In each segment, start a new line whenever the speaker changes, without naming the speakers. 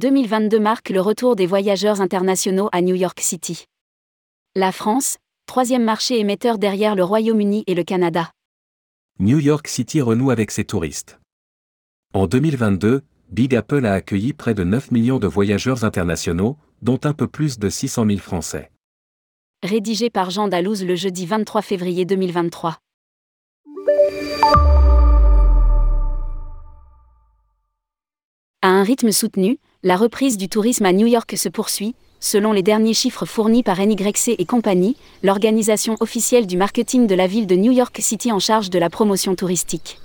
2022 marque le retour des voyageurs internationaux à New York City. La France, troisième marché émetteur derrière le Royaume-Uni et le Canada.
New York City renoue avec ses touristes. En 2022, Big Apple a accueilli près de 9 millions de voyageurs internationaux, dont un peu plus de 600 000 Français.
Rédigé par Jean Dalouse le jeudi 23 février 2023. À un rythme soutenu, la reprise du tourisme à New York se poursuit, selon les derniers chiffres fournis par NYC et compagnie, l'organisation officielle du marketing de la ville de New York City en charge de la promotion touristique.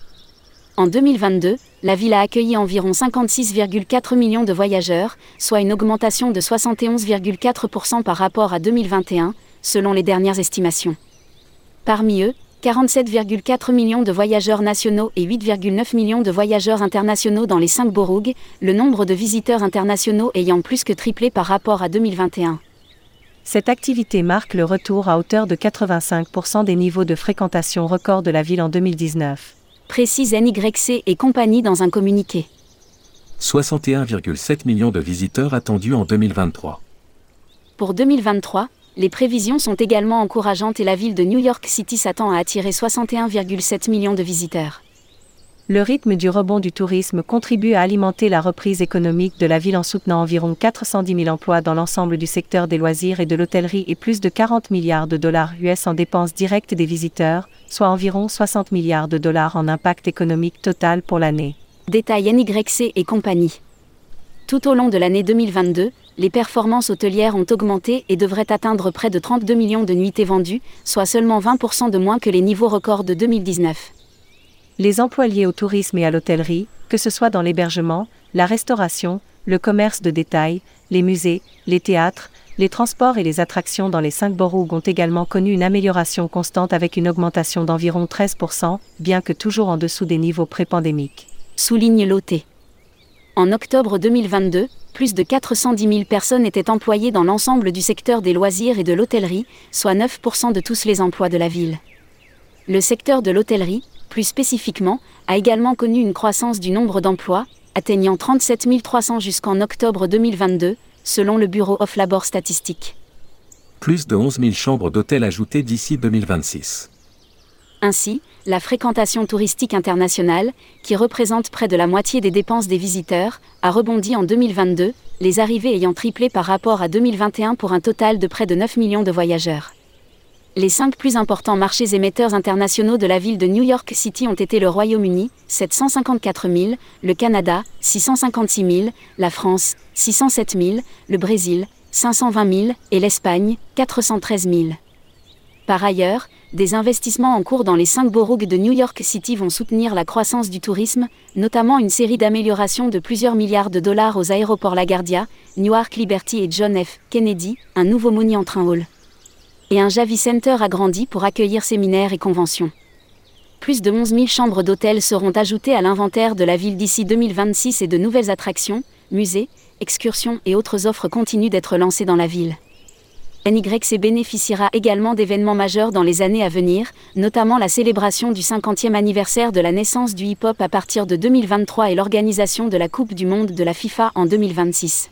En 2022, la ville a accueilli environ 56,4 millions de voyageurs, soit une augmentation de 71,4% par rapport à 2021, selon les dernières estimations. Parmi eux, 47,4 millions de voyageurs nationaux et 8,9 millions de voyageurs internationaux dans les cinq boroughs, le nombre de visiteurs internationaux ayant plus que triplé par rapport à 2021.
Cette activité marque le retour à hauteur de 85% des niveaux de fréquentation record de la ville en 2019.
Précise NYC et compagnie dans un communiqué.
61,7 millions de visiteurs attendus en 2023.
Pour 2023, les prévisions sont également encourageantes et la ville de New York City s'attend à attirer 61,7 millions de visiteurs.
Le rythme du rebond du tourisme contribue à alimenter la reprise économique de la ville en soutenant environ 410 000 emplois dans l'ensemble du secteur des loisirs et de l'hôtellerie et plus de 40 milliards de dollars US en dépenses directes des visiteurs, soit environ 60 milliards de dollars en impact économique total pour l'année.
Détail NYC et compagnie. Tout au long de l'année 2022, les performances hôtelières ont augmenté et devraient atteindre près de 32 millions de nuitées vendues, soit seulement 20% de moins que les niveaux records de 2019.
Les emplois liés au tourisme et à l'hôtellerie, que ce soit dans l'hébergement, la restauration, le commerce de détail, les musées, les théâtres, les transports et les attractions dans les cinq boroughs ont également connu une amélioration constante avec une augmentation d'environ 13%, bien que toujours en dessous des niveaux pré-pandémiques.
Souligne l'OT. En octobre 2022, plus de 410 000 personnes étaient employées dans l'ensemble du secteur des loisirs et de l'hôtellerie, soit 9% de tous les emplois de la ville. Le secteur de l'hôtellerie, plus spécifiquement, a également connu une croissance du nombre d'emplois, atteignant 37 300 jusqu'en octobre 2022, selon le Bureau of Labor Statistique.
Plus de 11 000 chambres d'hôtel ajoutées d'ici 2026.
Ainsi, la fréquentation touristique internationale, qui représente près de la moitié des dépenses des visiteurs, a rebondi en 2022, les arrivées ayant triplé par rapport à 2021 pour un total de près de 9 millions de voyageurs. Les cinq plus importants marchés émetteurs internationaux de la ville de New York City ont été le Royaume-Uni, 754 000, le Canada, 656 000, la France, 607 000, le Brésil, 520 000, et l'Espagne, 413 000. Par ailleurs, des investissements en cours dans les cinq boroughs de New York City vont soutenir la croissance du tourisme, notamment une série d'améliorations de plusieurs milliards de dollars aux aéroports LaGuardia, Newark Liberty et John F. Kennedy, un nouveau Mooney en train hall. Et un Javi Center agrandi pour accueillir séminaires et conventions. Plus de 11 000 chambres d'hôtel seront ajoutées à l'inventaire de la ville d'ici 2026 et de nouvelles attractions, musées, excursions et autres offres continuent d'être lancées dans la ville. NYC bénéficiera également d'événements majeurs dans les années à venir, notamment la célébration du 50e anniversaire de la naissance du hip-hop à partir de 2023 et l'organisation de la Coupe du Monde de la FIFA en 2026.